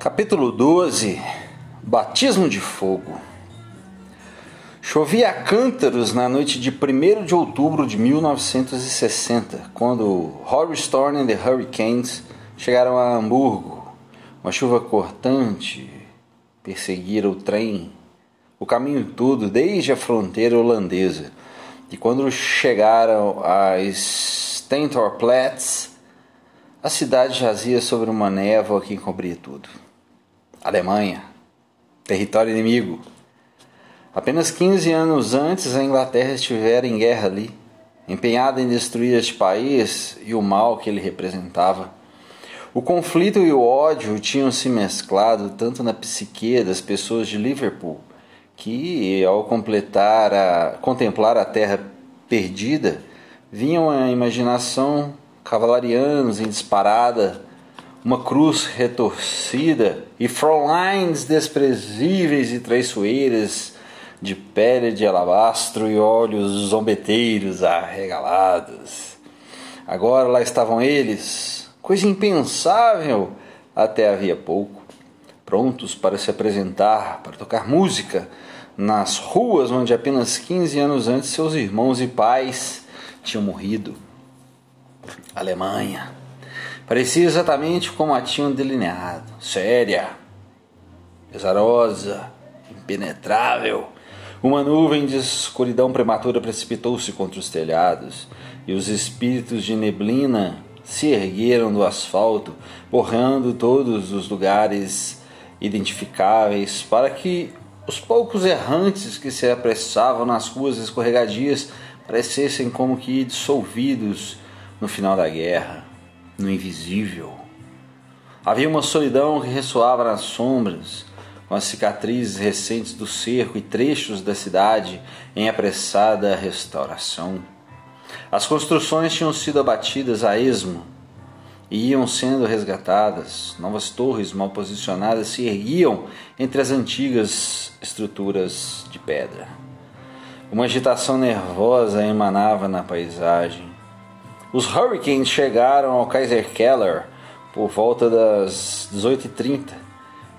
Capítulo 12 Batismo de Fogo Chovia cântaros na noite de 1 de outubro de 1960, quando Rory Storm e The Hurricanes chegaram a Hamburgo. Uma chuva cortante perseguira o trem o caminho todo, desde a fronteira holandesa. E quando chegaram a Stentorplatz, a cidade jazia sobre uma névoa que encobria tudo. Alemanha, território inimigo. Apenas 15 anos antes, a Inglaterra estivera em guerra ali, empenhada em destruir este país e o mal que ele representava. O conflito e o ódio tinham se mesclado tanto na psique das pessoas de Liverpool, que, ao completar a, contemplar a terra perdida, vinham à imaginação cavalarianos em disparada uma cruz retorcida e fronlines desprezíveis e traiçoeiras de pele de alabastro e olhos zombeteiros arregalados. Agora lá estavam eles, coisa impensável até havia pouco, prontos para se apresentar, para tocar música nas ruas onde apenas 15 anos antes seus irmãos e pais tinham morrido. Alemanha Parecia exatamente como a tinham delineado: séria, pesarosa, impenetrável. Uma nuvem de escuridão prematura precipitou-se contra os telhados, e os espíritos de neblina se ergueram do asfalto, borrando todos os lugares identificáveis para que os poucos errantes que se apressavam nas ruas escorregadias parecessem como que dissolvidos no final da guerra no invisível. Havia uma solidão que ressoava nas sombras, com as cicatrizes recentes do cerco e trechos da cidade em apressada restauração. As construções tinham sido abatidas a esmo e iam sendo resgatadas. Novas torres mal posicionadas se erguiam entre as antigas estruturas de pedra. Uma agitação nervosa emanava na paisagem. Os Hurricanes chegaram ao Kaiser Keller por volta das 18h30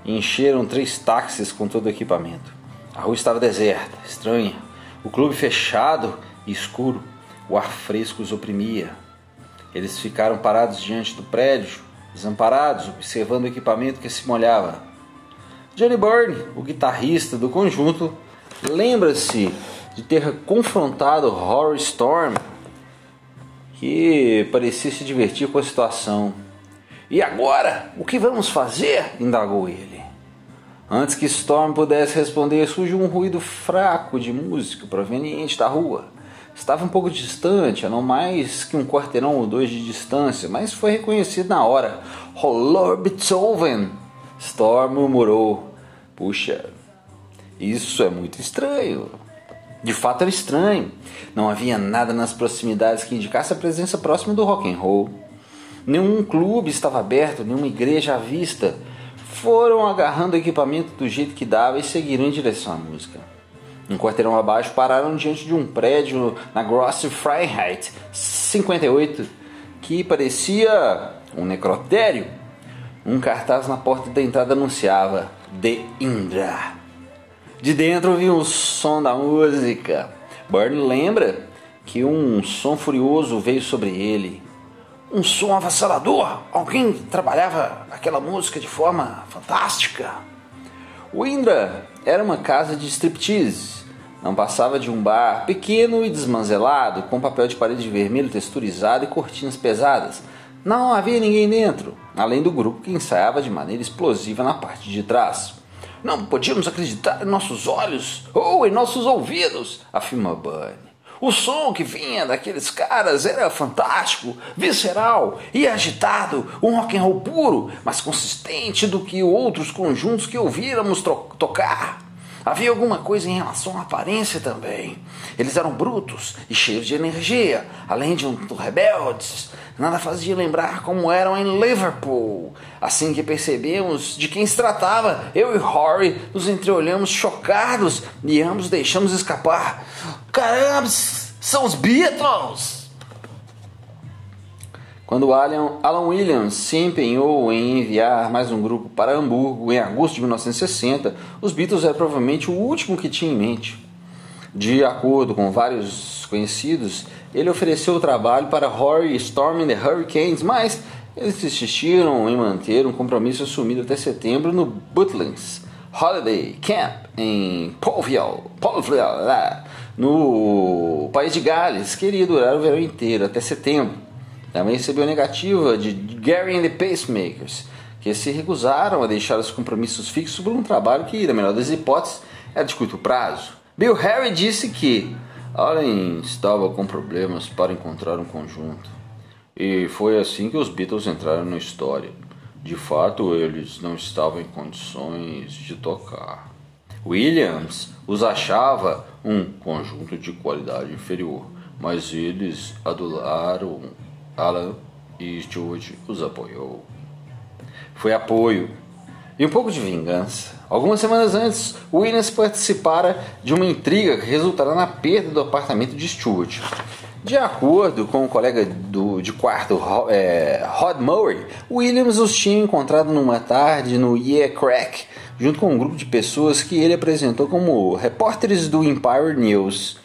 e encheram três táxis com todo o equipamento. A rua estava deserta, estranha, o clube fechado e escuro, o ar fresco os oprimia. Eles ficaram parados diante do prédio, desamparados, observando o equipamento que se molhava. Johnny Byrne, o guitarrista do conjunto, lembra-se de ter confrontado Rory Storm que parecia se divertir com a situação. E agora? O que vamos fazer? indagou ele. Antes que Storm pudesse responder, surgiu um ruído fraco de música proveniente da rua. Estava um pouco distante, a não mais que um quarteirão ou dois de distância, mas foi reconhecido na hora. Rolor Beethoven! Storm murmurou. Puxa, isso é muito estranho. De fato era estranho. Não havia nada nas proximidades que indicasse a presença próxima do rock and roll. Nenhum clube estava aberto, nenhuma igreja à vista. Foram agarrando o equipamento do jeito que dava e seguiram em direção à música. Um quarteirão abaixo pararam diante de um prédio na Grosse Freiheit 58 que parecia um necrotério. Um cartaz na porta da entrada anunciava The Indra. De dentro vinha o som da música. Burn lembra que um som furioso veio sobre ele. Um som avassalador. Alguém trabalhava aquela música de forma fantástica. O Indra era uma casa de striptease. Não passava de um bar pequeno e desmanzelado, com papel de parede vermelho texturizado e cortinas pesadas. Não havia ninguém dentro, além do grupo que ensaiava de maneira explosiva na parte de trás. Não podíamos acreditar em nossos olhos ou em nossos ouvidos, afirma Bunny. O som que vinha daqueles caras era fantástico, visceral e agitado, um rock and roll puro, mais consistente do que outros conjuntos que ouvíramos tocar. Havia alguma coisa em relação à aparência também. Eles eram brutos e cheios de energia, além de um rebeldes. Nada fazia lembrar como eram em Liverpool. Assim que percebemos de quem se tratava, eu e Rory nos entreolhamos chocados e ambos deixamos escapar. Caramba, são os Beatles! Quando Alan, Williams se empenhou em enviar mais um grupo para Hamburgo em agosto de 1960, os Beatles eram provavelmente o último que tinha em mente. De acordo com vários conhecidos, ele ofereceu o trabalho para Rory Storm and the Hurricanes, mas eles insistiram em manter um compromisso assumido até setembro no Butlins Holiday Camp em Polville no país de Gales, que iria durar o verão inteiro, até setembro. Também recebeu negativa de Gary and the Pacemakers, que se recusaram a deixar os compromissos fixos por um trabalho que, na melhor das hipóteses, era de curto prazo. Bill Harry disse que Allen estava com problemas para encontrar um conjunto. E foi assim que os Beatles entraram na história. De fato, eles não estavam em condições de tocar. Williams os achava um conjunto de qualidade inferior, mas eles adularam Alan e Stuart os apoiou. Foi apoio e um pouco de vingança. Algumas semanas antes, Williams participara de uma intriga que resultará na perda do apartamento de Stuart. De acordo com o colega do, de quarto é, Rod Murray, Williams os tinha encontrado numa tarde no Yeah Crack, junto com um grupo de pessoas que ele apresentou como repórteres do Empire News.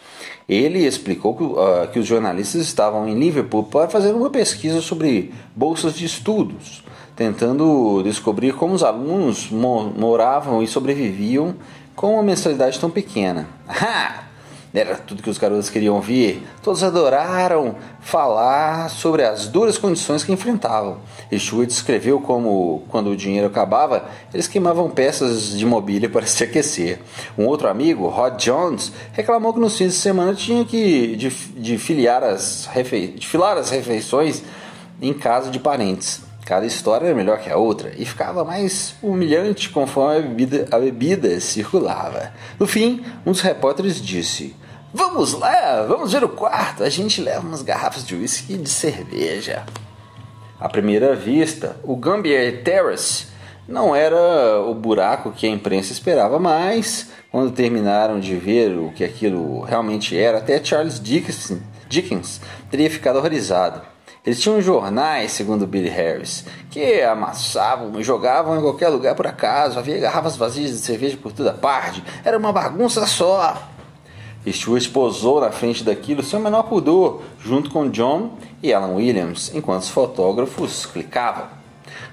Ele explicou que, uh, que os jornalistas estavam em Liverpool para fazer uma pesquisa sobre bolsas de estudos, tentando descobrir como os alunos moravam e sobreviviam com uma mensalidade tão pequena. Ha! Era tudo que os garotos queriam ouvir. Todos adoraram falar sobre as duras condições que enfrentavam. Stewart descreveu como, quando o dinheiro acabava, eles queimavam peças de mobília para se aquecer. Um outro amigo, Rod Jones, reclamou que nos fins de semana tinha que de, de, as refe... de filar as refeições em casa de parentes. Cada história era melhor que a outra e ficava mais humilhante conforme a bebida, a bebida circulava. No fim, um dos repórteres disse: Vamos lá, vamos ver o quarto. A gente leva umas garrafas de uísque e de cerveja. À primeira vista, o Gambier Terrace não era o buraco que a imprensa esperava, mas quando terminaram de ver o que aquilo realmente era, até Charles Dickens, Dickens teria ficado horrorizado. Eles tinham jornais, segundo Billy Harris, que amassavam e jogavam em qualquer lugar por acaso. Havia garrafas vazias de cerveja por toda parte. Era uma bagunça só. Stewart posou na frente daquilo sem o menor pudor, junto com John e Alan Williams, enquanto os fotógrafos clicavam.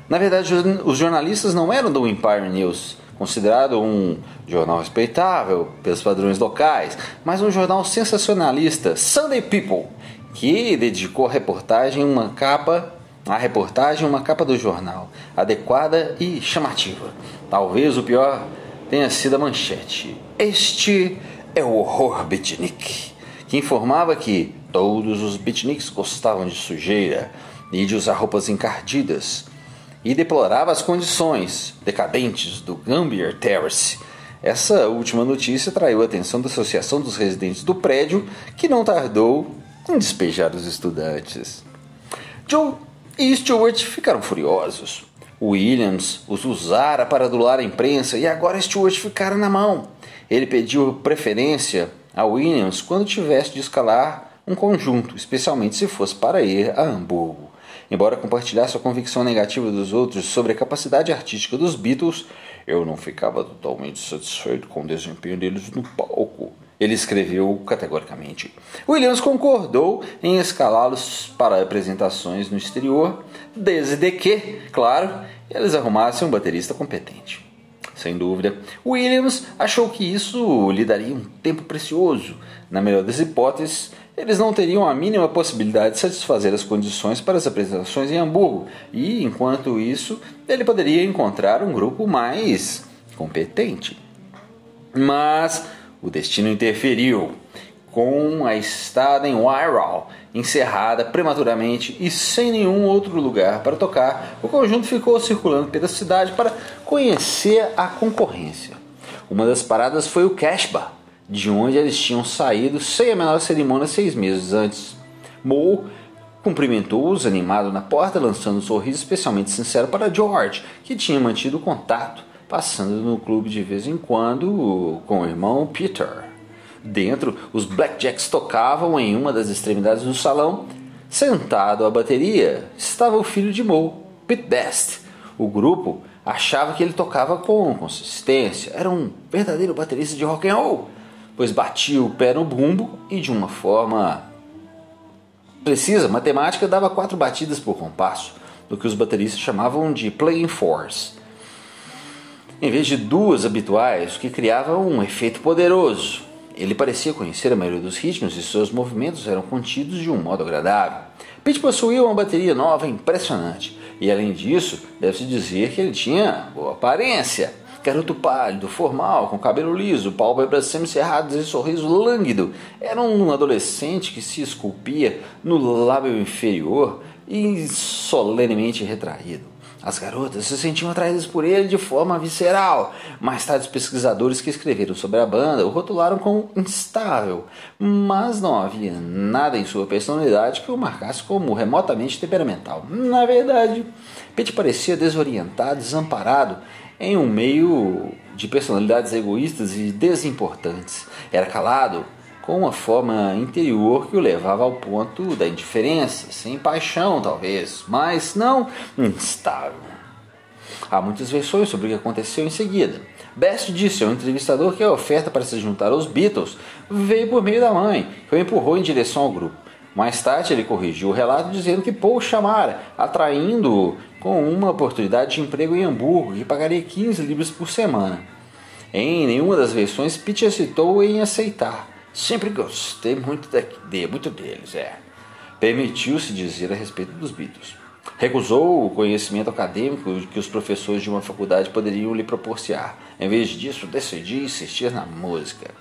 Na verdade, os jornalistas não eram do Empire News, considerado um jornal respeitável pelos padrões locais, mas um jornal sensacionalista, Sunday People, que dedicou a reportagem uma capa a reportagem uma capa do jornal, adequada e chamativa. Talvez o pior tenha sido a manchete. Este é o horror beatnik, que informava que todos os beatniks gostavam de sujeira e de usar roupas encardidas, e deplorava as condições decadentes do Gambier Terrace. Essa última notícia atraiu a atenção da Associação dos Residentes do prédio, que não tardou em despejar os estudantes. Joe e Stuart ficaram furiosos. Williams os usara para adular a imprensa e agora Stuart ficara na mão. Ele pediu preferência a Williams quando tivesse de escalar um conjunto, especialmente se fosse para ir a Hamburgo. Embora compartilhasse a convicção negativa dos outros sobre a capacidade artística dos Beatles, eu não ficava totalmente satisfeito com o desempenho deles no palco. Ele escreveu categoricamente. Williams concordou em escalá-los para apresentações no exterior, desde que, claro, eles arrumassem um baterista competente. Sem dúvida, Williams achou que isso lhe daria um tempo precioso. Na melhor das hipóteses, eles não teriam a mínima possibilidade de satisfazer as condições para as apresentações em Hamburgo, e enquanto isso, ele poderia encontrar um grupo mais competente. Mas o destino interferiu com a estada em Wirral encerrada prematuramente e sem nenhum outro lugar para tocar, o conjunto ficou circulando pela cidade para conhecer a concorrência. Uma das paradas foi o Cashba, de onde eles tinham saído sem a menor cerimônia seis meses antes. Moe cumprimentou-os animado na porta, lançando um sorriso especialmente sincero para George, que tinha mantido contato, passando no clube de vez em quando com o irmão Peter. Dentro, os Blackjacks tocavam em uma das extremidades do salão, Sentado à bateria estava o filho de Moe, Pete Best. O grupo achava que ele tocava com consistência, era um verdadeiro baterista de rock and roll, pois batia o pé no bumbo e de uma forma precisa, matemática dava quatro batidas por compasso, do que os bateristas chamavam de playing force, em vez de duas habituais, o que criava um efeito poderoso. Ele parecia conhecer a maioria dos ritmos e seus movimentos eram contidos de um modo agradável. Pete possuía uma bateria nova impressionante, e além disso, deve-se dizer que ele tinha boa aparência. Garoto pálido, formal, com cabelo liso, pálpebras semicerradas e sorriso lânguido. Era um adolescente que se esculpia no lábio inferior e solenemente retraído. As garotas se sentiam atraídas por ele de forma visceral. Mais tarde, os pesquisadores que escreveram sobre a banda o rotularam como instável, mas não havia nada em sua personalidade que o marcasse como remotamente temperamental. Na verdade, Pete parecia desorientado, desamparado em um meio de personalidades egoístas e desimportantes. Era calado, com uma forma interior que o levava ao ponto da indiferença, sem paixão talvez, mas não instável. Há muitas versões sobre o que aconteceu em seguida. Best disse ao entrevistador que a oferta para se juntar aos Beatles veio por meio da mãe, que o empurrou em direção ao grupo. Mais tarde, ele corrigiu o relato dizendo que Paul chamara, atraindo-o com uma oportunidade de emprego em Hamburgo que pagaria 15 libras por semana. Em nenhuma das versões, Pete hesitou em aceitar. Sempre gostei muito, de, muito deles, é. Permitiu-se dizer a respeito dos Beatles. Recusou o conhecimento acadêmico que os professores de uma faculdade poderiam lhe proporcionar. Em vez disso, decidiu insistir na música.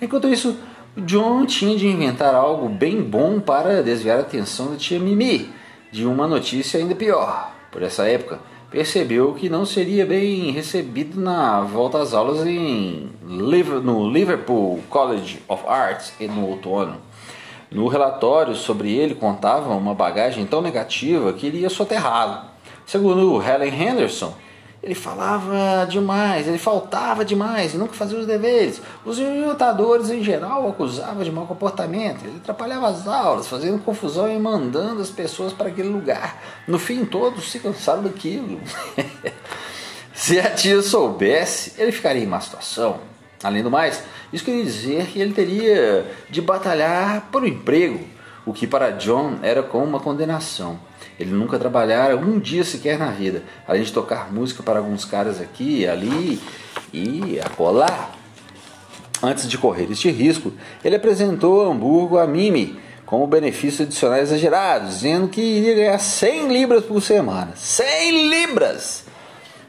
Enquanto isso, John tinha de inventar algo bem bom para desviar a atenção da tia Mimi de uma notícia ainda pior. Por essa época, percebeu que não seria bem recebido na volta às aulas em, no Liverpool College of Arts no outono. No relatório sobre ele contava uma bagagem tão negativa que iria soterrá-lo. Segundo Helen Henderson, ele falava demais, ele faltava demais nunca fazia os deveres. Os orientadores em geral o acusavam de mau comportamento. Ele atrapalhava as aulas, fazendo confusão e mandando as pessoas para aquele lugar. No fim, todos se cansaram daquilo. se a tia soubesse, ele ficaria em má situação. Além do mais, isso queria dizer que ele teria de batalhar por um emprego, o que para John era como uma condenação. Ele nunca trabalhara um dia sequer na vida, além de tocar música para alguns caras aqui, ali e acolá. Antes de correr este risco, ele apresentou Hamburgo a Mimi como benefício adicional exagerado, dizendo que iria ganhar 100 libras por semana. 100 libras!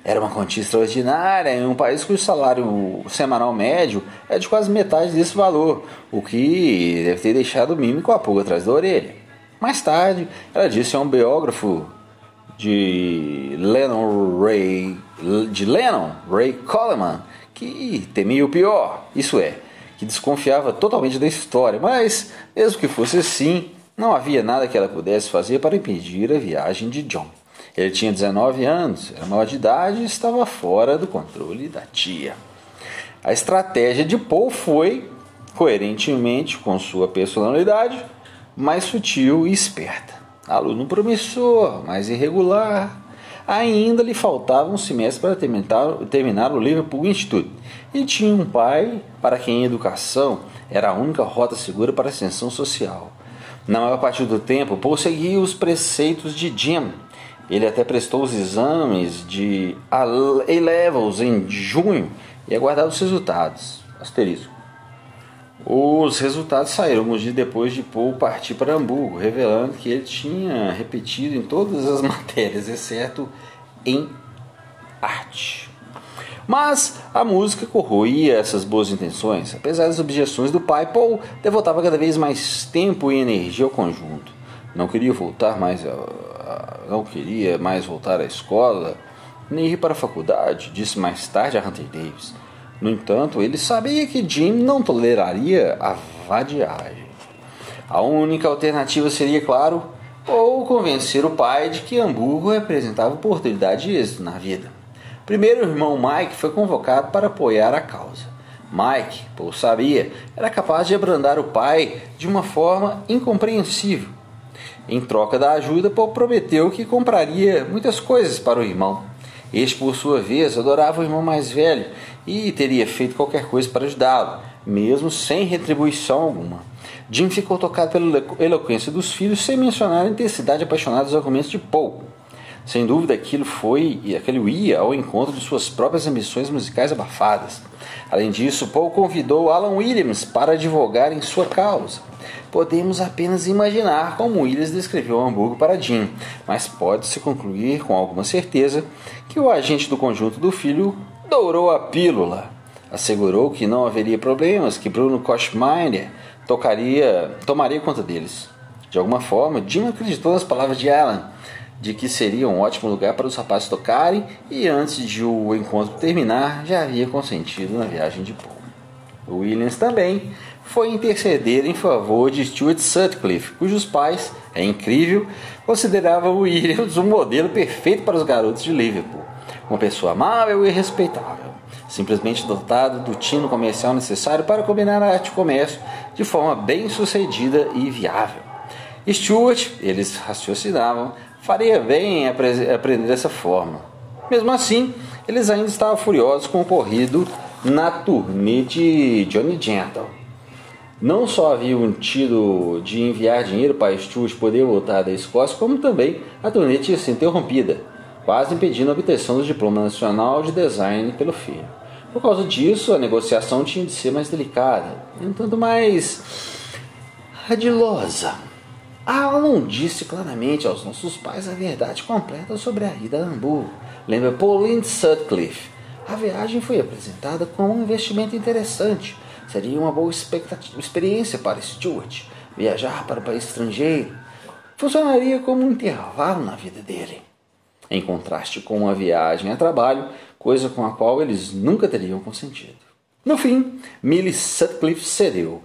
Era uma quantia extraordinária em um país cujo salário semanal médio é de quase metade desse valor, o que deve ter deixado o Mimi com a pulga atrás da orelha. Mais tarde, ela disse a um biógrafo de Lennon Ray, de Lennon, Ray Coleman, que temia o pior, isso é, que desconfiava totalmente da história, mas mesmo que fosse assim, não havia nada que ela pudesse fazer para impedir a viagem de John. Ele tinha 19 anos, era maior de idade e estava fora do controle da tia. A estratégia de Paul foi, coerentemente com sua personalidade, mais sutil e esperta. Aluno promissor, mais irregular. Ainda lhe faltava um semestre para terminar, terminar o Liverpool Institute e tinha um pai para quem a educação era a única rota segura para a ascensão social. Na maior parte do tempo, Paul seguia os preceitos de Jim. Ele até prestou os exames de A-Levels em junho e aguardava os resultados. Asterisco. Os resultados saíram alguns dias depois de Paul partir para Hamburgo, revelando que ele tinha repetido em todas as matérias, exceto em arte. Mas a música corroía essas boas intenções. Apesar das objeções do pai, Paul devotava cada vez mais tempo e energia ao conjunto. Não queria voltar mais a, não queria mais voltar à escola, nem ir para a faculdade, disse mais tarde a Hunter Davis. No entanto, ele sabia que Jim não toleraria a vadiagem. A única alternativa seria, claro, ou convencer o pai de que Hamburgo representava oportunidade de êxito na vida. Primeiro, o irmão Mike foi convocado para apoiar a causa. Mike, Paul sabia, era capaz de abrandar o pai de uma forma incompreensível. Em troca da ajuda, Paul prometeu que compraria muitas coisas para o irmão. Este, por sua vez, adorava o irmão mais velho e teria feito qualquer coisa para ajudá-lo, mesmo sem retribuição alguma. Jim ficou tocado pela eloquência dos filhos, sem mencionar a intensidade apaixonada dos argumentos de Paul. Sem dúvida, aquilo foi e aquele ia ao encontro de suas próprias ambições musicais abafadas. Além disso, Paul convidou Alan Williams para advogar em sua causa. Podemos apenas imaginar como Williams descreveu Hamburgo para Jim, mas pode-se concluir com alguma certeza que o agente do conjunto do filho dourou a pílula. Assegurou que não haveria problemas, que Bruno Kochmeier tocaria, tomaria conta deles. De alguma forma, Jim acreditou nas palavras de Alan de que seria um ótimo lugar para os rapazes tocarem e antes de o encontro terminar já havia consentido na viagem de Paul. Williams também foi interceder em favor de Stuart Sutcliffe, cujos pais, é incrível, consideravam Williams um modelo perfeito para os garotos de Liverpool, uma pessoa amável e respeitável, simplesmente dotado do tino comercial necessário para combinar a arte e comércio de forma bem sucedida e viável. Stuart, eles raciocinavam, faria bem aprender dessa forma. Mesmo assim, eles ainda estavam furiosos com o ocorrido na turnê de Johnny Gentle. Não só haviam tido de enviar dinheiro para Stuart poder voltar da Escócia, como também a turnê tinha sido interrompida, quase impedindo a obtenção do diploma nacional de design pelo filho. Por causa disso, a negociação tinha de ser mais delicada, um tanto mais radilosa. Alan disse claramente aos nossos pais a verdade completa sobre a ida a Hamburgo. Lembra Pauline Sutcliffe. A viagem foi apresentada como um investimento interessante. Seria uma boa experiência para Stuart. Viajar para um país estrangeiro funcionaria como um intervalo na vida dele. Em contraste com uma viagem a trabalho, coisa com a qual eles nunca teriam consentido. No fim, Millie Sutcliffe cedeu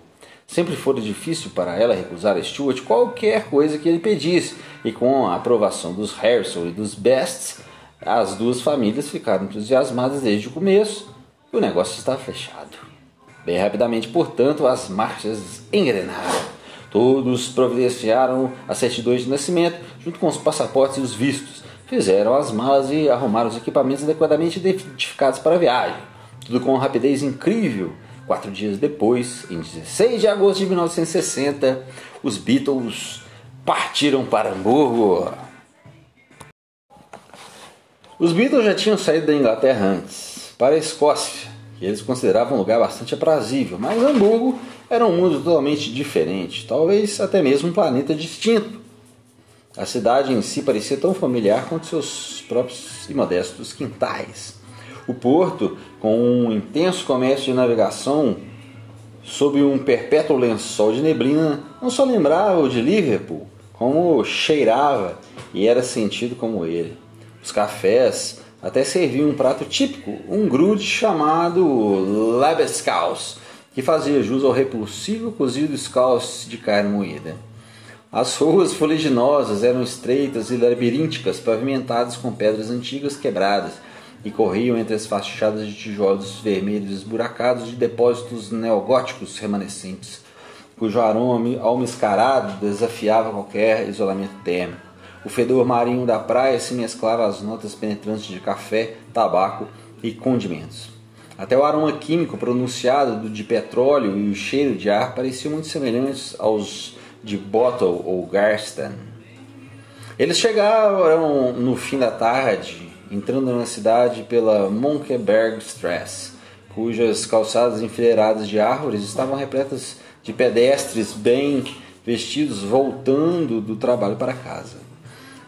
Sempre fora difícil para ela recusar a Stuart qualquer coisa que ele pedisse, e com a aprovação dos Harrison e dos Bests, as duas famílias ficaram entusiasmadas desde o começo e o negócio estava fechado. Bem rapidamente, portanto, as marchas engrenaram. Todos providenciaram as certidões de nascimento, junto com os passaportes e os vistos. Fizeram as malas e arrumaram os equipamentos adequadamente identificados para a viagem. Tudo com uma rapidez incrível Quatro dias depois, em 16 de agosto de 1960, os Beatles partiram para Hamburgo. Os Beatles já tinham saído da Inglaterra antes, para a Escócia, que eles consideravam um lugar bastante aprazível, mas Hamburgo era um mundo totalmente diferente, talvez até mesmo um planeta distinto. A cidade em si parecia tão familiar quanto seus próprios e modestos quintais. O porto, com um intenso comércio de navegação sob um perpétuo lençol de neblina, não só lembrava o de Liverpool, como cheirava e era sentido como ele. Os cafés até serviam um prato típico, um grude chamado Lebeskaus, que fazia jus ao repulsivo cozido scaus de carne moída. As ruas fuliginosas eram estreitas e labirínticas, pavimentadas com pedras antigas quebradas, e corriam entre as fachadas de tijolos vermelhos esburacados de depósitos neogóticos remanescentes, cujo aroma almiscarado desafiava qualquer isolamento térmico. O fedor marinho da praia se mesclava às notas penetrantes de café, tabaco e condimentos. Até o aroma químico pronunciado do de petróleo e o cheiro de ar pareciam muito semelhantes aos de Bottle ou Garston. Eles chegaram no fim da tarde entrando na cidade pela Monkebergstrasse, cujas calçadas enfileiradas de árvores estavam repletas de pedestres bem vestidos voltando do trabalho para casa.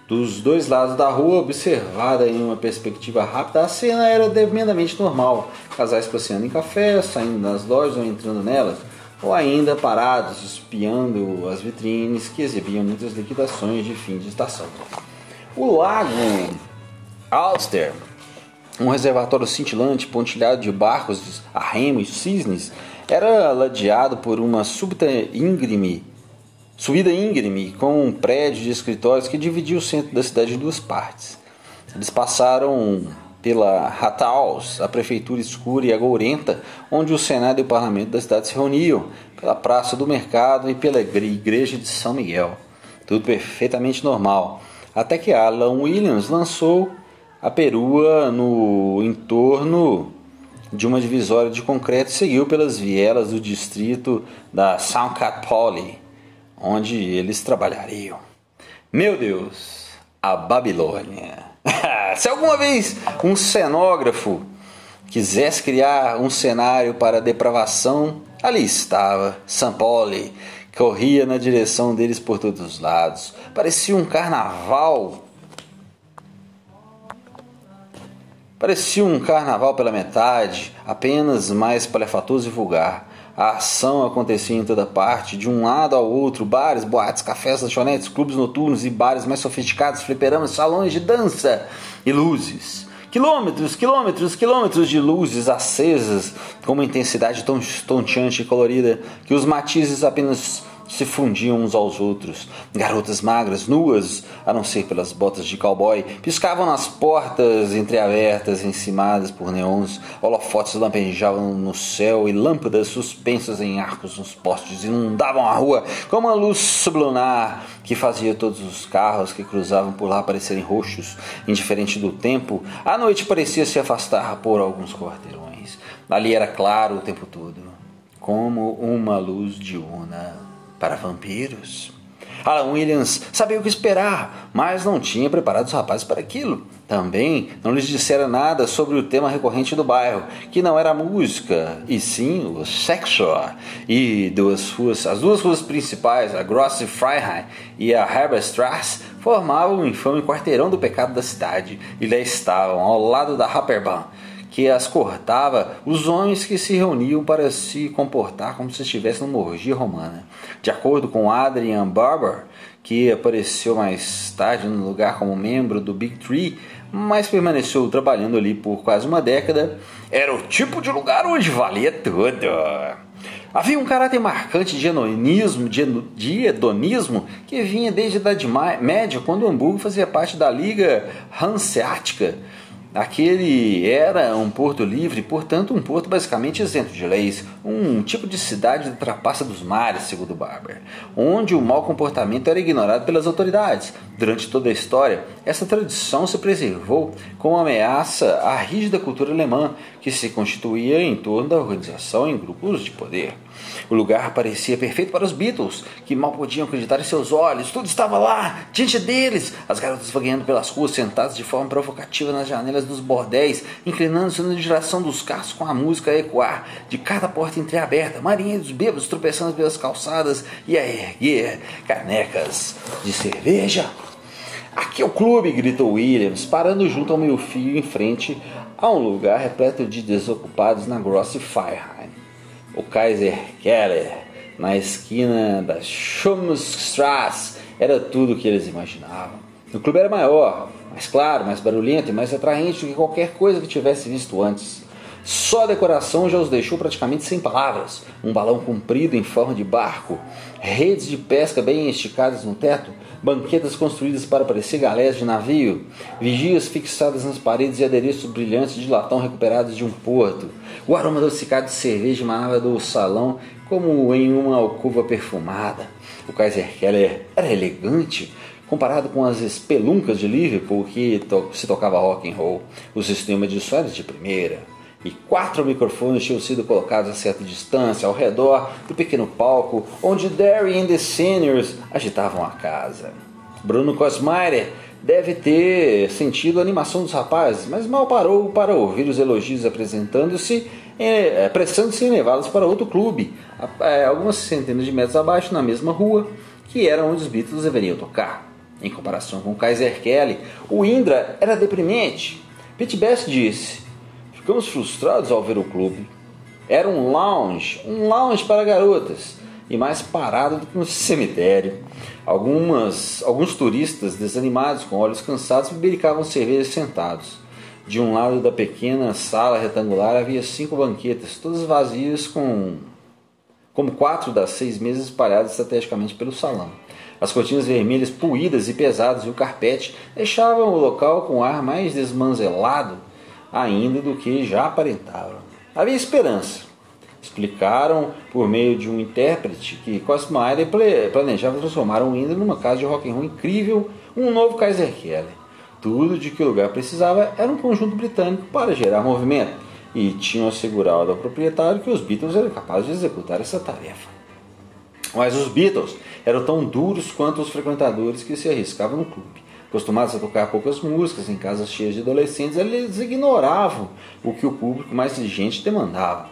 Dos dois lados da rua, observada em uma perspectiva rápida, a cena era tremendamente normal. Casais passeando em café, saindo das lojas ou entrando nelas, ou ainda parados, espiando as vitrines que exibiam muitas liquidações de fim de estação. O lago Ulster, um reservatório cintilante pontilhado de barcos a remo e cisnes, era ladeado por uma súbita íngreme, subida íngreme com um prédio de escritórios que dividia o centro da cidade em duas partes. Eles passaram pela Hathaus, a prefeitura escura e agourenta, onde o Senado e o parlamento da cidade se reuniam, pela Praça do Mercado e pela Igreja de São Miguel. tudo perfeitamente normal, até que Alan Williams lançou a perua no entorno de uma divisória de concreto e seguiu pelas vielas do distrito da Soundcat Poly, onde eles trabalhariam. Meu Deus, a Babilônia. Se alguma vez um cenógrafo quisesse criar um cenário para depravação, ali estava Sampoli, corria na direção deles por todos os lados. Parecia um carnaval. Parecia um carnaval pela metade, apenas mais palefatoso e vulgar. A ação acontecia em toda parte, de um lado ao outro, bares, boates, cafés, lanchonetes, clubes noturnos e bares mais sofisticados, fliperamas, salões de dança e luzes. Quilômetros, quilômetros, quilômetros de luzes acesas com uma intensidade tão estonteante e colorida que os matizes apenas se fundiam uns aos outros. Garotas magras, nuas, a não ser pelas botas de cowboy, piscavam nas portas entreabertas, encimadas por neons. Holofotes lampejavam no céu e lâmpadas suspensas em arcos nos postes inundavam a rua com uma luz sublunar que fazia todos os carros que cruzavam por lá parecerem roxos. Indiferente do tempo, a noite parecia se afastar por alguns quarteirões. Ali era claro o tempo todo, como uma luz diurna para vampiros. Alan Williams sabia o que esperar, mas não tinha preparado os rapazes para aquilo. Também não lhes dissera nada sobre o tema recorrente do bairro, que não era a música, e sim o sexo. E duas ruas, as duas ruas principais, a Grosse Freiheit e a Herberstrasse, formavam o infame quarteirão do pecado da cidade, e lá estavam, ao lado da Rapperbahn, que as cortava os homens que se reuniam para se comportar como se estivessem numa orgia romana. De acordo com Adrian Barber, que apareceu mais tarde no lugar como membro do Big Tree, mas permaneceu trabalhando ali por quase uma década, era o tipo de lugar onde valia tudo. Havia um caráter marcante de hedonismo, de hedonismo que vinha desde a Idade Média, quando Hamburgo fazia parte da Liga Hanseática, Aquele era um porto livre, portanto, um porto basicamente isento de leis, um tipo de cidade da trapaça dos mares, segundo Barber, onde o mau comportamento era ignorado pelas autoridades. Durante toda a história, essa tradição se preservou como ameaça à rígida cultura alemã, que se constituía em torno da organização em grupos de poder. O lugar parecia perfeito para os Beatles, que mal podiam acreditar em seus olhos. Tudo estava lá, diante deles. As garotas vagueando pelas ruas, sentadas de forma provocativa nas janelas dos bordéis, inclinando-se na direção dos carros com a música a ecoar de cada porta entreaberta. Marinheiros bêbados tropeçando pelas calçadas e a erguer canecas de cerveja. Aqui é o clube, gritou Williams, parando junto ao meu fio em frente a um lugar repleto de desocupados na Grosse Freiheit o Kaiser Keller na esquina da Schumstrasse era tudo o que eles imaginavam. O clube era maior, mais claro, mais barulhento e mais atraente do que qualquer coisa que tivesse visto antes. Só a decoração já os deixou praticamente sem palavras. Um balão comprido em forma de barco, redes de pesca bem esticadas no teto, banquetas construídas para parecer galés de navio, vigias fixadas nas paredes e adereços brilhantes de latão recuperados de um porto. O aroma adocicado de cerveja emanava do salão como em uma alcova perfumada. O Kaiser Keller era elegante, comparado com as espeluncas de Liverpool que to se tocava rock and roll. O sistema de era de primeira e quatro microfones tinham sido colocados a certa distância ao redor do pequeno palco onde Derry and the Seniors agitavam a casa. Bruno Cosmaier deve ter sentido a animação dos rapazes, mas mal parou para ouvir os elogios apresentando-se, eh, apressando-se em levá-los para outro clube, eh, algumas centenas de metros abaixo, na mesma rua, que era onde os Beatles deveriam tocar. Em comparação com Kaiser Kelly, o Indra era deprimente. Pete Best disse: Ficamos frustrados ao ver o clube. Era um lounge, um lounge para garotas, e mais parado do que um cemitério. Algumas, alguns turistas desanimados, com olhos cansados, bebericavam cerveja sentados. De um lado da pequena sala retangular havia cinco banquetas, todas vazias, com como quatro das seis mesas espalhadas estrategicamente pelo salão. As cortinas vermelhas puídas e pesadas e o carpete deixavam o local com um ar mais desmanzelado ainda do que já aparentava. Havia esperança. Explicaram por meio de um intérprete que Cosmire planejava transformar o Indra numa casa de rock and roll incrível, um novo Kaiser Kelly. Tudo de que o lugar precisava era um conjunto britânico para gerar movimento, e tinham assegurado ao proprietário que os Beatles eram capazes de executar essa tarefa. Mas os Beatles eram tão duros quanto os frequentadores que se arriscavam no clube. Acostumados a tocar poucas músicas em casas cheias de adolescentes, eles ignoravam o que o público mais exigente demandava.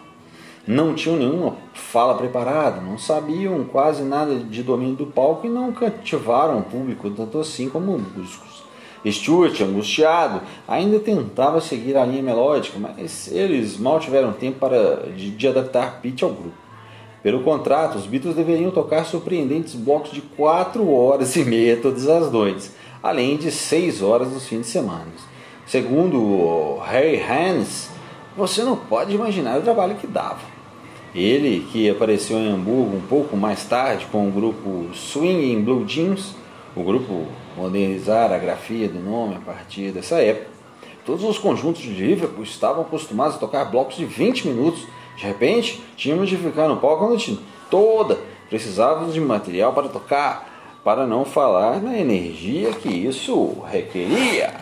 Não tinham nenhuma fala preparada, não sabiam quase nada de domínio do palco e não cativaram o público tanto assim como músicos. Stuart, angustiado, ainda tentava seguir a linha melódica, mas eles mal tiveram tempo para, de, de adaptar Pete ao grupo. Pelo contrato, os Beatles deveriam tocar surpreendentes blocos de 4 horas e meia todas as noites, além de 6 horas nos fins de semana. Segundo Harry Hans, você não pode imaginar o trabalho que dava. Ele, que apareceu em Hamburgo um pouco mais tarde com o grupo Swinging Blue Jeans, o grupo modernizar a grafia do nome a partir dessa época. Todos os conjuntos de Liverpool estavam acostumados a tocar blocos de 20 minutos. De repente, tínhamos de ficar no palco a noite toda. Precisávamos de material para tocar, para não falar na energia que isso requeria.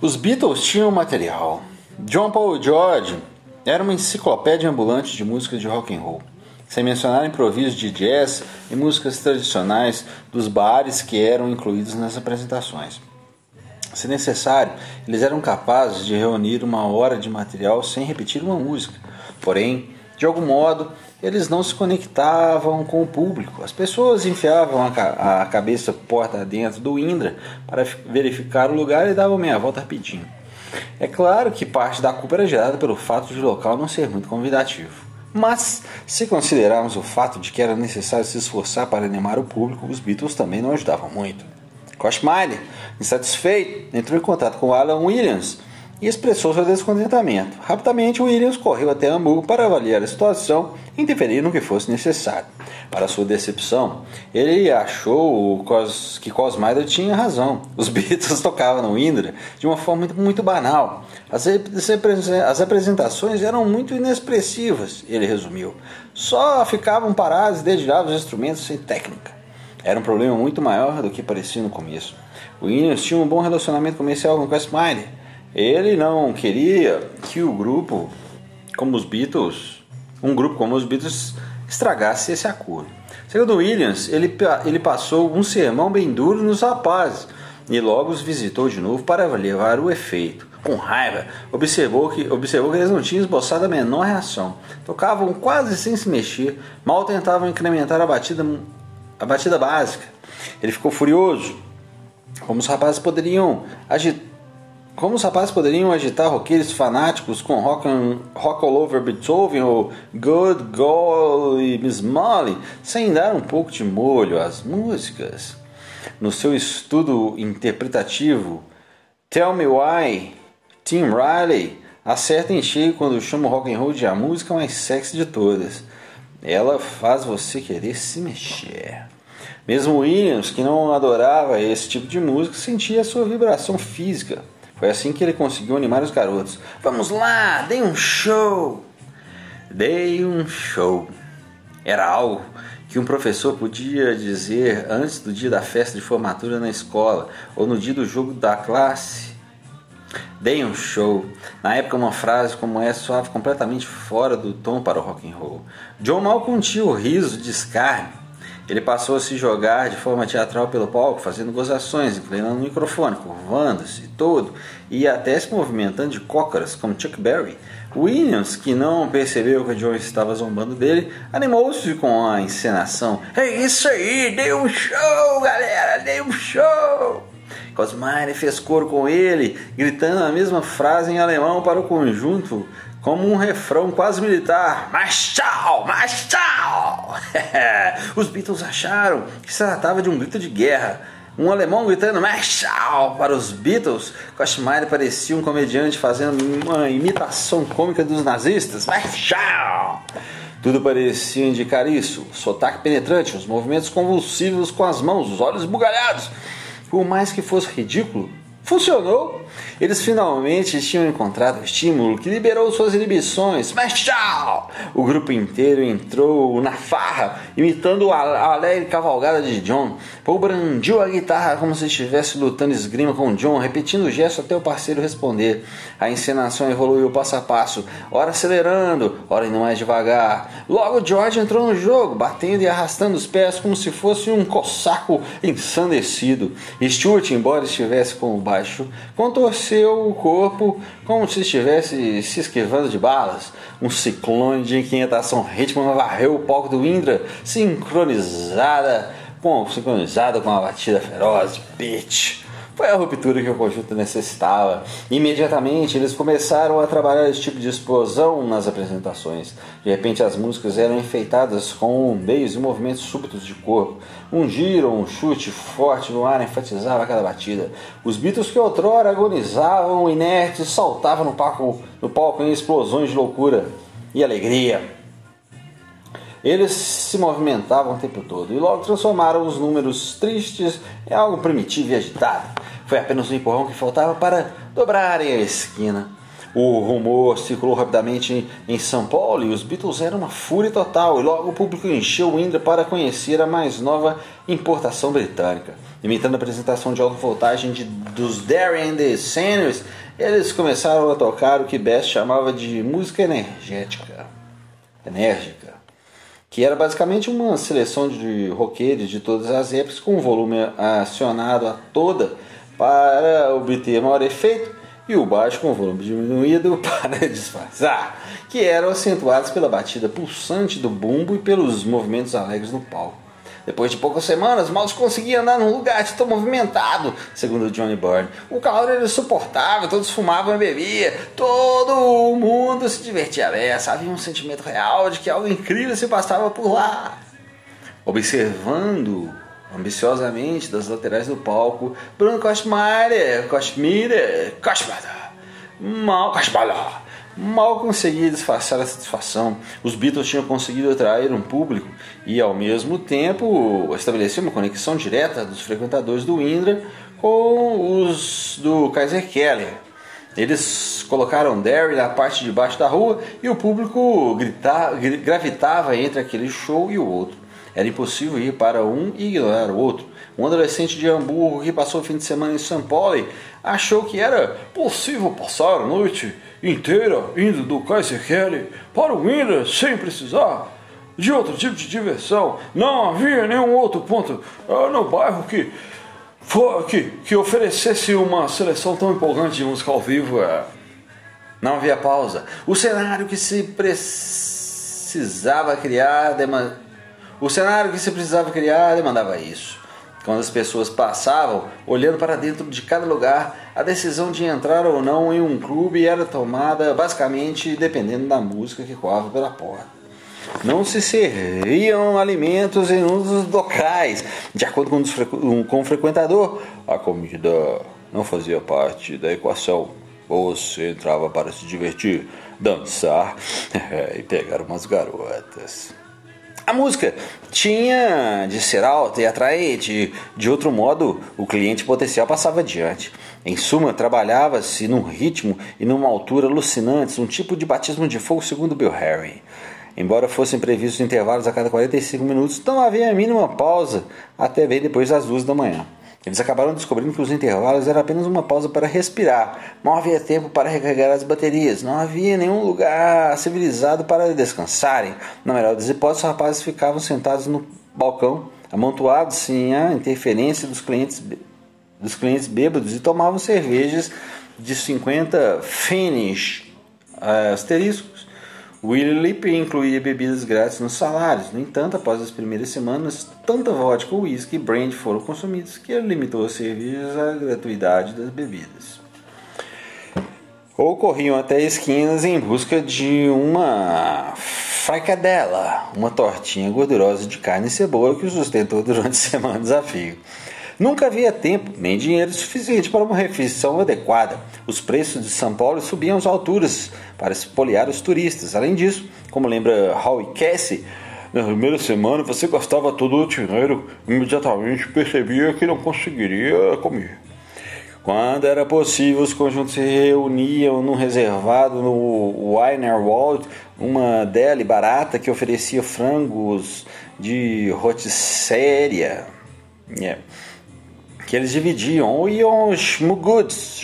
Os Beatles tinham material. John Paul George era uma enciclopédia ambulante de música de rock and roll sem mencionar improvisos de jazz e músicas tradicionais dos bares que eram incluídos nas apresentações. Se necessário, eles eram capazes de reunir uma hora de material sem repetir uma música. Porém, de algum modo, eles não se conectavam com o público. As pessoas enfiavam a, cabeça porta dentro do Indra para verificar o lugar e davam meia volta rapidinho. É claro que parte da culpa era gerada pelo fato de o local não ser muito convidativo. Mas, se considerarmos o fato de que era necessário se esforçar para animar o público, os Beatles também não ajudavam muito. Miley, insatisfeito, entrou em contato com Alan Williams e expressou seu descontentamento. Rapidamente, Williams correu até Hamburgo para avaliar a situação e interferir no que fosse necessário. Para sua decepção, ele achou que Cosmider tinha razão. Os Beatles tocavam no Indra de uma forma muito, banal. As, apresentações eram muito inexpressivas, ele resumiu. Só ficavam parados e dedilhavam os instrumentos sem técnica. Era um problema muito maior do que parecia no começo. O Williams tinha um bom relacionamento comercial com Cosmider. Ele não queria que o grupo, como os Beatles, um grupo como os Beatles estragasse esse acordo. Segundo Williams, ele, ele passou um sermão bem duro nos rapazes e logo os visitou de novo para levar o efeito. Com raiva, observou que, observou que eles não tinham esboçado a menor reação. Tocavam quase sem se mexer, mal tentavam incrementar a batida, a batida básica. Ele ficou furioso. Como os rapazes poderiam agitar como os rapazes poderiam agitar roqueiros fanáticos com rock, and, rock All Over Beethoven ou Good Golly Miss Molly sem dar um pouco de molho às músicas? No seu estudo interpretativo, Tell Me Why, Tim Riley acerta em cheio quando chama o rock and roll de a música mais sexy de todas. Ela faz você querer se mexer. Mesmo Williams, que não adorava esse tipo de música, sentia a sua vibração física foi assim que ele conseguiu animar os garotos. Vamos lá, dei um show! Dei um show. Era algo que um professor podia dizer antes do dia da festa de formatura na escola ou no dia do jogo da classe. Dei um show. Na época, uma frase como essa soava completamente fora do tom para o rock and roll. John mal continha o riso de escárnio ele passou a se jogar de forma teatral pelo palco, fazendo gozações, inclinando o microfone, curvando-se todo e até se movimentando de cócoras, como Chuck Berry. Williams, que não percebeu que o John estava zombando dele, animou-se com a encenação. É isso aí, dei um show, galera, dei um show! Cosmare fez coro com ele, gritando a mesma frase em alemão para o conjunto, como um refrão quase militar: Mas tchau! Os Beatles acharam que se tratava de um grito de guerra. Um alemão gritando mas para os Beatles. Kashmir parecia um comediante fazendo uma imitação cômica dos nazistas. Mas! Tudo parecia indicar isso. Sotaque penetrante, os movimentos convulsivos com as mãos, os olhos bugalhados. Por mais que fosse ridículo, Funcionou! Eles finalmente tinham encontrado o estímulo que liberou suas inibições. Mas tchau! O grupo inteiro entrou na farra, imitando a alegre cavalgada de John. Paul brandiu a guitarra como se estivesse lutando esgrima com John, repetindo o gesto até o parceiro responder. A encenação evoluiu passo a passo, ora acelerando, ora indo mais devagar. Logo George entrou no jogo, batendo e arrastando os pés como se fosse um cossaco ensandecido. Stuart, embora estivesse com o baixo, contorceu o corpo como se estivesse se esquivando de balas. Um ciclone de inquietação ritmo varreu o palco do Indra, sincronizada com, sincronizada com a batida feroz de Bitch. Foi a ruptura que o conjunto necessitava. Imediatamente eles começaram a trabalhar esse tipo de explosão nas apresentações. De repente as músicas eram enfeitadas com bombeios e movimentos súbitos de corpo. Um giro, um chute forte no ar enfatizava cada batida. Os Beatles que outrora agonizavam inertes saltavam no palco, no palco em explosões de loucura e alegria. Eles se movimentavam o tempo todo e logo transformaram os números tristes em algo primitivo e agitado. Foi apenas um empurrão que faltava para dobrarem a esquina. O rumor circulou rapidamente em São Paulo e os Beatles eram uma fúria total, e logo o público encheu o Indra para conhecer a mais nova importação britânica. Imitando a apresentação de alta voltagem de, dos Darry and the Seniors, eles começaram a tocar o que Best chamava de música energética. Enérgica que era basicamente uma seleção de roqueiros de todas as épocas com um volume acionado a toda para obter maior efeito e o baixo com volume diminuído para disfarçar, que eram acentuados pela batida pulsante do bumbo e pelos movimentos alegres no palco. Depois de poucas semanas, mal se conseguia andar num lugar tão movimentado, segundo Johnny Byrne. O calor era insuportável, todos fumavam e bebiam, todo mundo se divertia dessa. Havia um sentimento real de que algo incrível se passava por lá. Observando ambiciosamente das laterais do palco, Bruno Kostmeier, Kostmeier, Kostmeier, mal Kostmeier mal conseguia disfarçar a satisfação. Os Beatles tinham conseguido atrair um público e, ao mesmo tempo, estabelecer uma conexão direta dos frequentadores do Indra com os do Kaiser Keller. Eles colocaram Derry na parte de baixo da rua e o público gravitava entre aquele show e o outro. Era impossível ir para um e ignorar o outro. Um adolescente de Hamburgo que passou o fim de semana em São Paulo achou que era possível passar a noite inteira indo do Kaiser Kelly para o Indra sem precisar de outro tipo de diversão. Não havia nenhum outro ponto uh, no bairro que, que, que oferecesse uma seleção tão empolgante de música ao vivo. Uh. Não havia pausa. O cenário que se precisava criar o cenário que se precisava criar demandava isso. Quando as pessoas passavam, olhando para dentro de cada lugar, a decisão de entrar ou não em um clube era tomada basicamente dependendo da música que coava pela porta. Não se serviam alimentos em um dos locais. De acordo com, com o frequentador, a comida não fazia parte da equação. Você entrava para se divertir, dançar e pegar umas garotas. A música tinha de ser alta e atraente, de outro modo o cliente potencial passava adiante. Em suma, trabalhava-se num ritmo e numa altura alucinantes, um tipo de batismo de fogo segundo Bill Harry. Embora fossem previstos intervalos a cada 45 minutos, não havia a mínima pausa até bem depois das duas da manhã. Eles acabaram descobrindo que os intervalos eram apenas uma pausa para respirar. Não havia tempo para recarregar as baterias. Não havia nenhum lugar civilizado para descansarem. Na melhor das hipóteses, os rapazes ficavam sentados no balcão, amontoados sem a interferência dos clientes, dos clientes bêbados e tomavam cervejas de 50 finish asterisco Willie Lip incluía bebidas grátis nos salários. No entanto, após as primeiras semanas, tanta vodka, whisky e brandy foram consumidos que ele limitou as cervejas à gratuidade das bebidas. Ou corriam até esquinas em busca de uma fricadela, uma tortinha gordurosa de carne e cebola que o sustentou durante semanas a fio. Nunca havia tempo nem dinheiro suficiente para uma refeição adequada. Os preços de São Paulo subiam às alturas para espoliar os turistas. Além disso, como lembra Howie Casey, na primeira semana você gastava todo o dinheiro e imediatamente percebia que não conseguiria comer. Quando era possível, os conjuntos se reuniam num reservado no Wienerwald, uma deli barata que oferecia frangos de rotisserie, yeah, que eles dividiam, iam os muguts,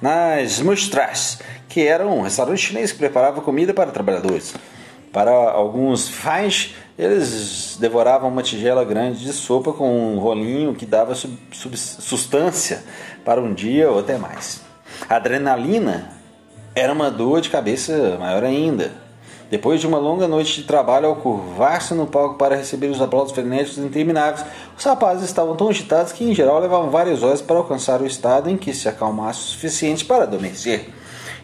nas mustras, que era um restaurante chinês que preparava comida para trabalhadores. Para alguns fãs, eles devoravam uma tigela grande de sopa com um rolinho que dava sub, sub, sustância para um dia ou até mais. A adrenalina era uma dor de cabeça maior ainda. Depois de uma longa noite de trabalho ao curvar-se no palco para receber os aplausos frenéticos intermináveis, os rapazes estavam tão agitados que, em geral, levavam várias horas para alcançar o estado em que se acalmasse o suficiente para adormecer.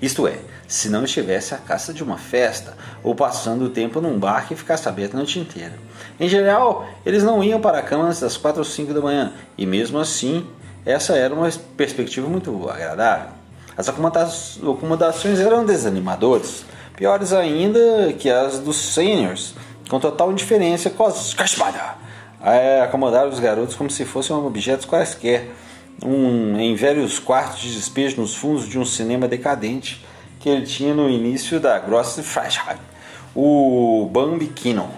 Isto é, se não estivesse à caça de uma festa ou passando o tempo num bar que ficasse aberto a noite inteira. Em geral, eles não iam para a cama antes das 4 ou 5 da manhã, e mesmo assim, essa era uma perspectiva muito agradável. As acomodações eram desanimadoras, piores ainda que as dos seniors, com total indiferença é, acomodar os garotos como se fossem objetos quaisquer, um, em velhos quartos de despejo nos fundos de um cinema decadente que ele tinha no início da Grosse Freiheit, o Bambi Kino.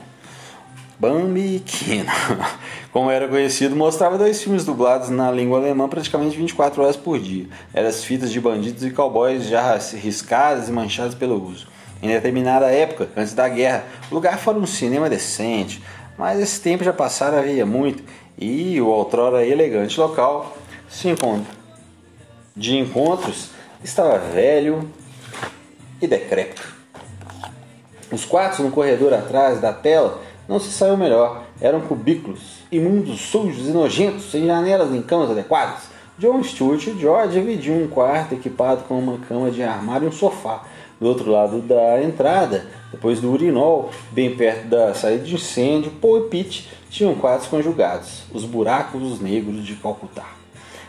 Bambi Kino, como era conhecido, mostrava dois filmes dublados na língua alemã praticamente 24 horas por dia. Eram as fitas de bandidos e cowboys já riscadas e manchadas pelo uso. Em determinada época, antes da guerra, o lugar foi um cinema decente, mas esse tempo já passara havia muito e o outrora elegante local se encontra. De encontros estava velho, e decrépito. Os quartos no corredor atrás da tela não se saiu melhor. Eram cubículos, imundos, sujos e nojentos, sem janelas nem camas adequadas. John Stewart e George dividiam um quarto equipado com uma cama de armário e um sofá. Do outro lado da entrada, depois do urinol, bem perto da saída de incêndio, Paul e Pete tinham quartos conjugados, os buracos negros de Calcutá.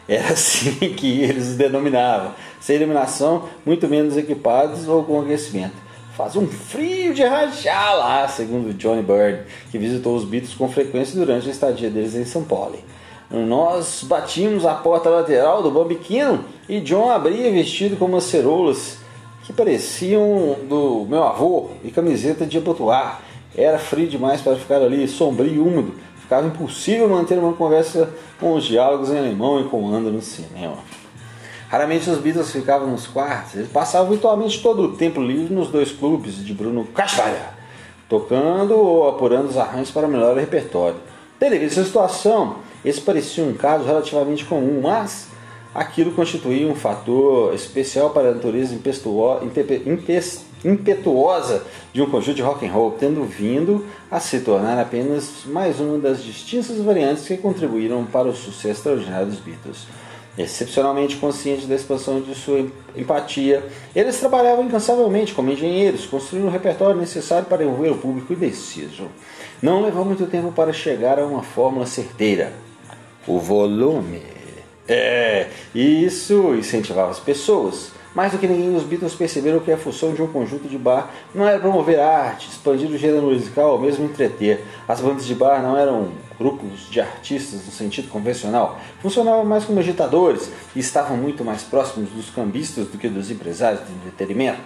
Era assim que eles os denominavam. Sem iluminação, muito menos equipados ou com aquecimento. Faz um frio de rachar lá, segundo Johnny Bird, que visitou os Beatles com frequência durante a estadia deles em São Paulo. Nós batimos a porta lateral do Bambiquino e John abria vestido com umas ceroulas que pareciam do meu avô e camiseta de abotoar. Era frio demais para ficar ali, sombrio e úmido ficava impossível manter uma conversa com os diálogos em alemão e comando no cinema. Raramente os Beatles ficavam nos quartos, eles passavam virtualmente todo o tempo livre nos dois clubes de Bruno Castalha, tocando ou apurando os arranjos para melhor repertório. Tendo essa situação, esse parecia um caso relativamente comum, mas aquilo constituía um fator especial para a natureza impetuosa de um conjunto de rock and roll, tendo vindo a se tornar apenas mais uma das distintas variantes que contribuíram para o sucesso extraordinário dos Beatles. Excepcionalmente conscientes da expansão de sua empatia, eles trabalhavam incansavelmente como engenheiros, construindo o repertório necessário para envolver o público indeciso. Não levou muito tempo para chegar a uma fórmula certeira: o volume. É, isso incentivava as pessoas mais do que ninguém, os Beatles perceberam que a função de um conjunto de bar não era promover arte, expandir o gênero musical ou mesmo entreter. As bandas de bar não eram grupos de artistas no sentido convencional, funcionavam mais como agitadores e estavam muito mais próximos dos cambistas do que dos empresários de entretenimento.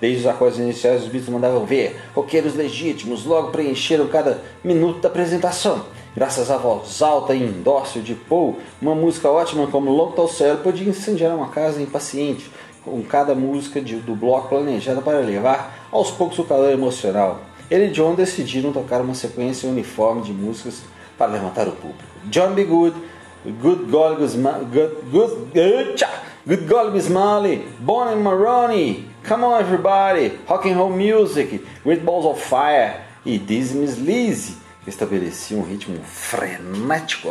Desde os acordes iniciais, os Beatles mandavam ver. Roqueiros legítimos logo preencheram cada minuto da apresentação. Graças à voz alta e endócio de Paul, uma música ótima como Long Tall Cell podia incendiar uma casa impaciente, com cada música de, do bloco planejada para levar aos poucos o calor emocional. Ele e John decidiram tocar uma sequência uniforme de músicas para levantar o público. John B. Good, Good Golly Good, good, good, good Golly Smiley, Bonnie Maroney, Come On Everybody, Rock and Roll Music, Great Balls of Fire e Dizzy Miss Lizzy estabeleciam um ritmo frenético.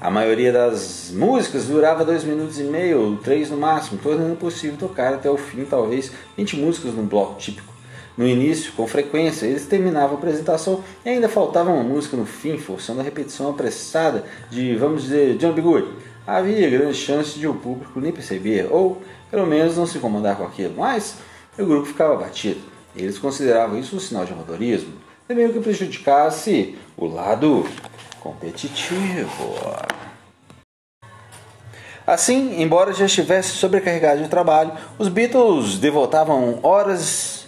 A maioria das músicas durava dois minutos e meio ou três no máximo, tornando possível tocar até o fim, talvez 20 músicas num bloco típico. No início, com frequência, eles terminavam a apresentação e ainda faltava uma música no fim, forçando a repetição apressada de, vamos dizer, John B. Good. Havia grande chance de o público nem perceber, ou pelo menos não se incomodar com aquilo, mas o grupo ficava batido. Eles consideravam isso um sinal de amadorismo, também que prejudicasse o lado competitivo. Assim, embora já estivesse sobrecarregado de trabalho, os Beatles devotavam horas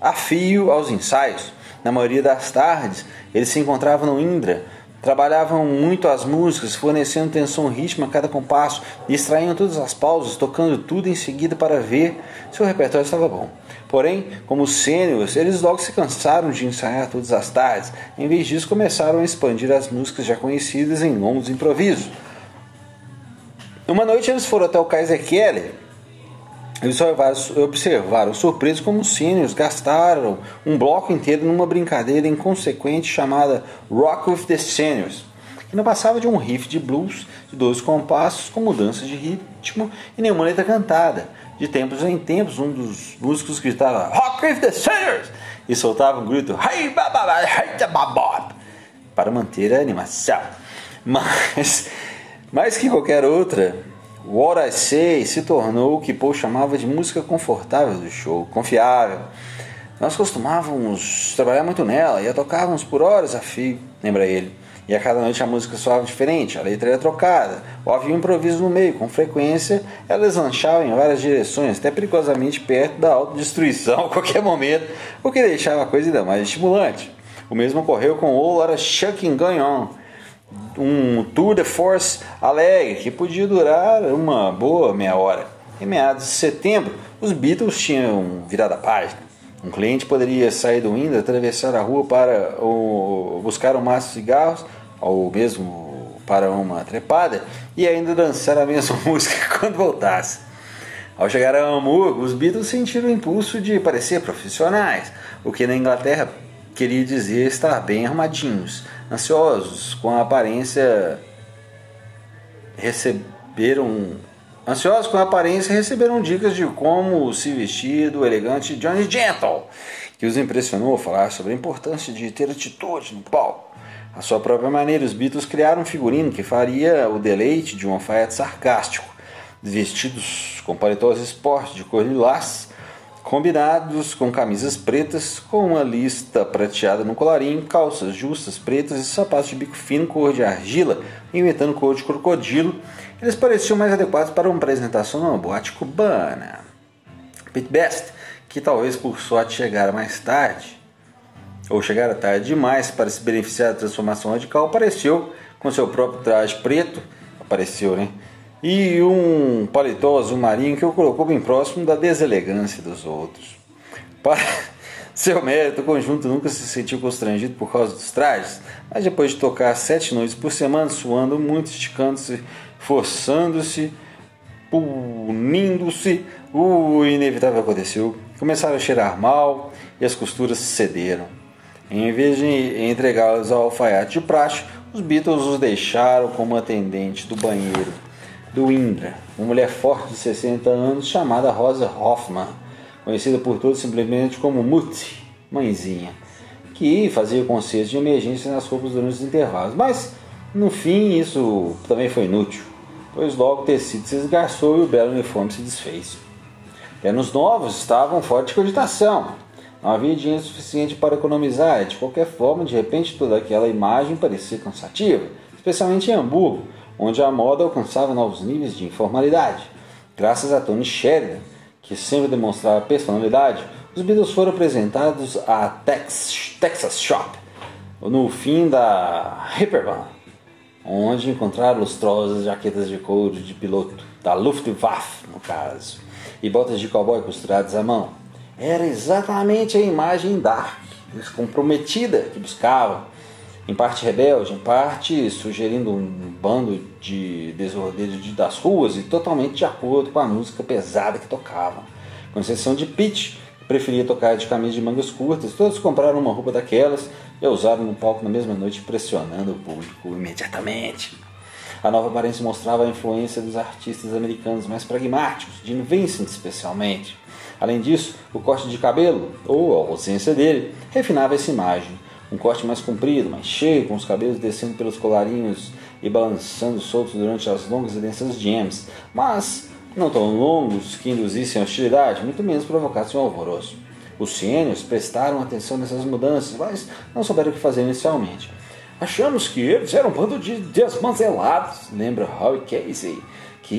a fio aos ensaios. Na maioria das tardes, eles se encontravam no Indra, trabalhavam muito as músicas, fornecendo tensão ritmo a cada compasso e extraíam todas as pausas, tocando tudo em seguida para ver se o repertório estava bom. Porém, como sêniores, eles logo se cansaram de ensaiar todas as tardes. Em vez disso, começaram a expandir as músicas já conhecidas em longos improvisos. Uma noite eles foram até o Kaiser Keller. Eles observaram, surpresos como os sêniores gastaram um bloco inteiro numa brincadeira inconsequente chamada Rock with the Seniors, que não passava de um riff de blues de dois compassos com mudanças de ritmo e nenhuma letra cantada. De tempos em tempos, um dos músicos gritava Rock with the Seniors e soltava um grito hey, para manter a animação. Mas mais que qualquer outra, What I Say se tornou o que Paul chamava de música confortável do show, confiável. Nós costumávamos trabalhar muito nela e a tocávamos por horas a fio, lembra ele. E a cada noite a música soava diferente, a letra era trocada, ou havia um improviso no meio. Com frequência, elas lanchavam em várias direções, até perigosamente perto da autodestruição a qualquer momento, o que deixava a coisa ainda mais estimulante. O mesmo ocorreu com o Laura Shucking On, um tour de force alegre que podia durar uma boa meia hora. Em meados de setembro, os Beatles tinham virado a página. Um cliente poderia sair do Indra, atravessar a rua para buscar um maço de cigarros, ou mesmo para uma trepada, e ainda dançar a mesma música quando voltasse. Ao chegar a Hamburgo, os Beatles sentiram o impulso de parecer profissionais, o que na Inglaterra queria dizer estar bem arrumadinhos, ansiosos, com a aparência receberam ansiosos com a aparência receberam dicas de como se vestir do elegante Johnny Gentle, que os impressionou a falar sobre a importância de ter atitude no palco. À sua própria maneira, os Beatles criaram um figurino que faria o deleite de um alfaiate sarcástico, vestidos com paletós esporte de cor lilás, combinados com camisas pretas, com uma lista prateada no colarinho, calças justas pretas e sapatos de bico fino cor de argila, imitando cor de crocodilo. Eles pareciam mais adequados para uma apresentação numa boate cubana. Pete Best, que talvez por sorte chegara mais tarde, ou chegara tarde demais para se beneficiar da transformação radical, apareceu com seu próprio traje preto, apareceu, né? E um paletó azul marinho que o colocou bem próximo da deselegância dos outros. Para seu mérito, o conjunto nunca se sentiu constrangido por causa dos trajes, mas depois de tocar sete noites por semana, suando muito, esticando-se, forçando-se, punindo-se, o inevitável aconteceu. Começaram a cheirar mal e as costuras cederam. Em vez de entregá-los ao alfaiate de praxe, os Beatles os deixaram como atendente do banheiro do Indra, uma mulher forte de 60 anos chamada Rosa Hoffman, conhecida por todos simplesmente como Mutti, mãezinha, que fazia concertos de emergência nas roupas durante os intervalos. Mas, no fim, isso também foi inútil, pois logo o tecido se esgarçou e o belo uniforme se desfez. Ternos novos estavam forte cogitação. Não havia dinheiro suficiente para economizar, e de qualquer forma, de repente, toda aquela imagem parecia cansativa, especialmente em Hamburgo, onde a moda alcançava novos níveis de informalidade. Graças a Tony Sheridan, que sempre demonstrava personalidade, os Beatles foram apresentados à Tex, Texas Shop, no fim da Hyperbahn, onde encontraram lustrosas jaquetas de couro de piloto, da Luftwaffe, no caso, e botas de cowboy costuradas à mão. Era exatamente a imagem dark, descomprometida que buscavam em parte rebelde, em parte sugerindo um bando de desordeiros das ruas e totalmente de acordo com a música pesada que tocavam. Com exceção de Pete, que preferia tocar de camisa de mangas curtas, todos compraram uma roupa daquelas e a usaram no palco na mesma noite, pressionando o público imediatamente. A nova aparência mostrava a influência dos artistas americanos mais pragmáticos, Gene Vincent especialmente. Além disso, o corte de cabelo, ou a ausência dele, refinava essa imagem um corte mais comprido, mais cheio, com os cabelos descendo pelos colarinhos e balançando soltos durante as longas e densas jams, mas não tão longos que induzissem hostilidade, muito menos provocassem um alvoroço. Os ciênios prestaram atenção nessas mudanças, mas não souberam o que fazer inicialmente. Achamos que eles eram um bando de desmantelados, lembra Howie Casey, que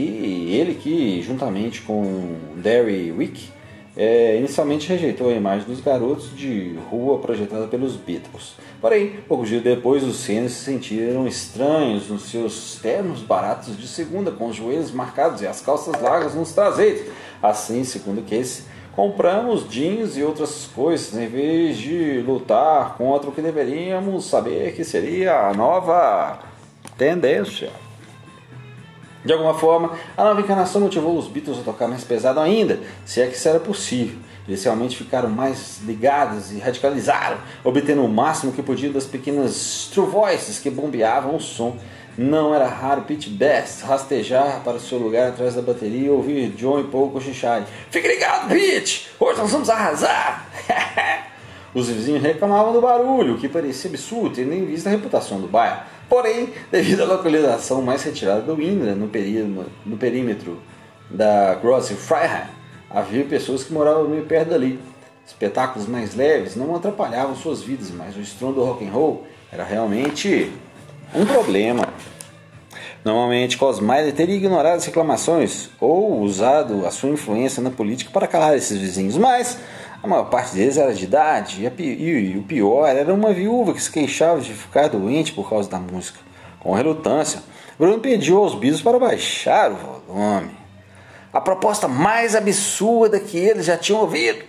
ele que, juntamente com Derry Wick, é, inicialmente rejeitou a imagem dos garotos de rua projetada pelos Beatles. Porém, poucos dias depois, os Seniors se sentiram estranhos nos seus ternos baratos de segunda, com os joelhos marcados e as calças largas nos traseiros. Assim, segundo Casey, compramos jeans e outras coisas em vez de lutar contra o que deveríamos saber que seria a nova tendência. De alguma forma, a nova encarnação motivou os Beatles a tocar mais pesado ainda, se é que isso era possível. Eles realmente ficaram mais ligados e radicalizaram, obtendo o máximo que podiam das pequenas true voices que bombeavam o som. Não era raro Pete Best rastejar para o seu lugar atrás da bateria e ouvir John e Paul cochicharem. Fique ligado, Pete! Hoje nós vamos arrasar! Os vizinhos reclamavam do barulho, que parecia absurdo, tendo em vista a reputação do bairro. Porém, devido à localização mais retirada do Indra, no, no perímetro da Grosse havia pessoas que moravam meio perto dali. Espetáculos mais leves não atrapalhavam suas vidas, mas o estrondo do rock and roll era realmente um problema. Normalmente, Cosmiley teria ignorado as reclamações ou usado a sua influência na política para calar esses vizinhos, mas a maior parte deles era de idade e, o pior era uma viúva que se queixava de ficar doente por causa da música. Com relutância, Bruno pediu aos bisos para baixar o volume. A proposta mais absurda que eles já tinham ouvido.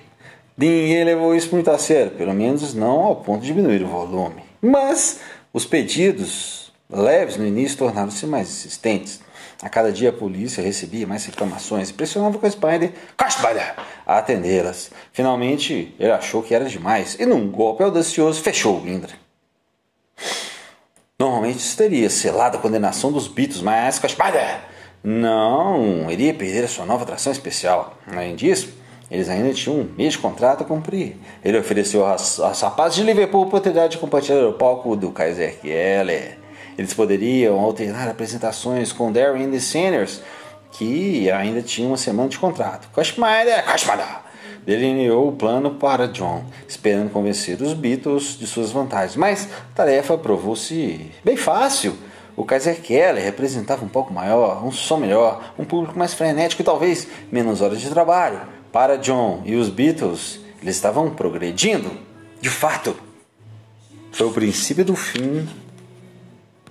Ninguém levou isso muito a sério, pelo menos não ao ponto de diminuir o volume. Mas os pedidos leves no início tornaram-se mais insistentes. A cada dia a polícia recebia mais reclamações e pressionava com a Spider a atendê-las. Finalmente, ele achou que era demais e, num golpe audacioso, fechou o Indra. Normalmente isso teria selado a condenação dos Beatles, mas com a Spider não iria perder a sua nova atração especial. Além disso, eles ainda tinham um mês de contrato a cumprir. Ele ofereceu aos rapazes de Liverpool a oportunidade de compartilhar o palco do Kaiser Keller eles poderiam alternar apresentações com Darren and the Seniors, que ainda tinha uma semana de contrato. Kashmada, Kashmada delineou o plano para John, esperando convencer os Beatles de suas vantagens. Mas a tarefa provou-se bem fácil. O Kaiser Keller representava um pouco maior, um som melhor, um público mais frenético e talvez menos horas de trabalho. Para John e os Beatles, eles estavam progredindo. De fato, foi o princípio do fim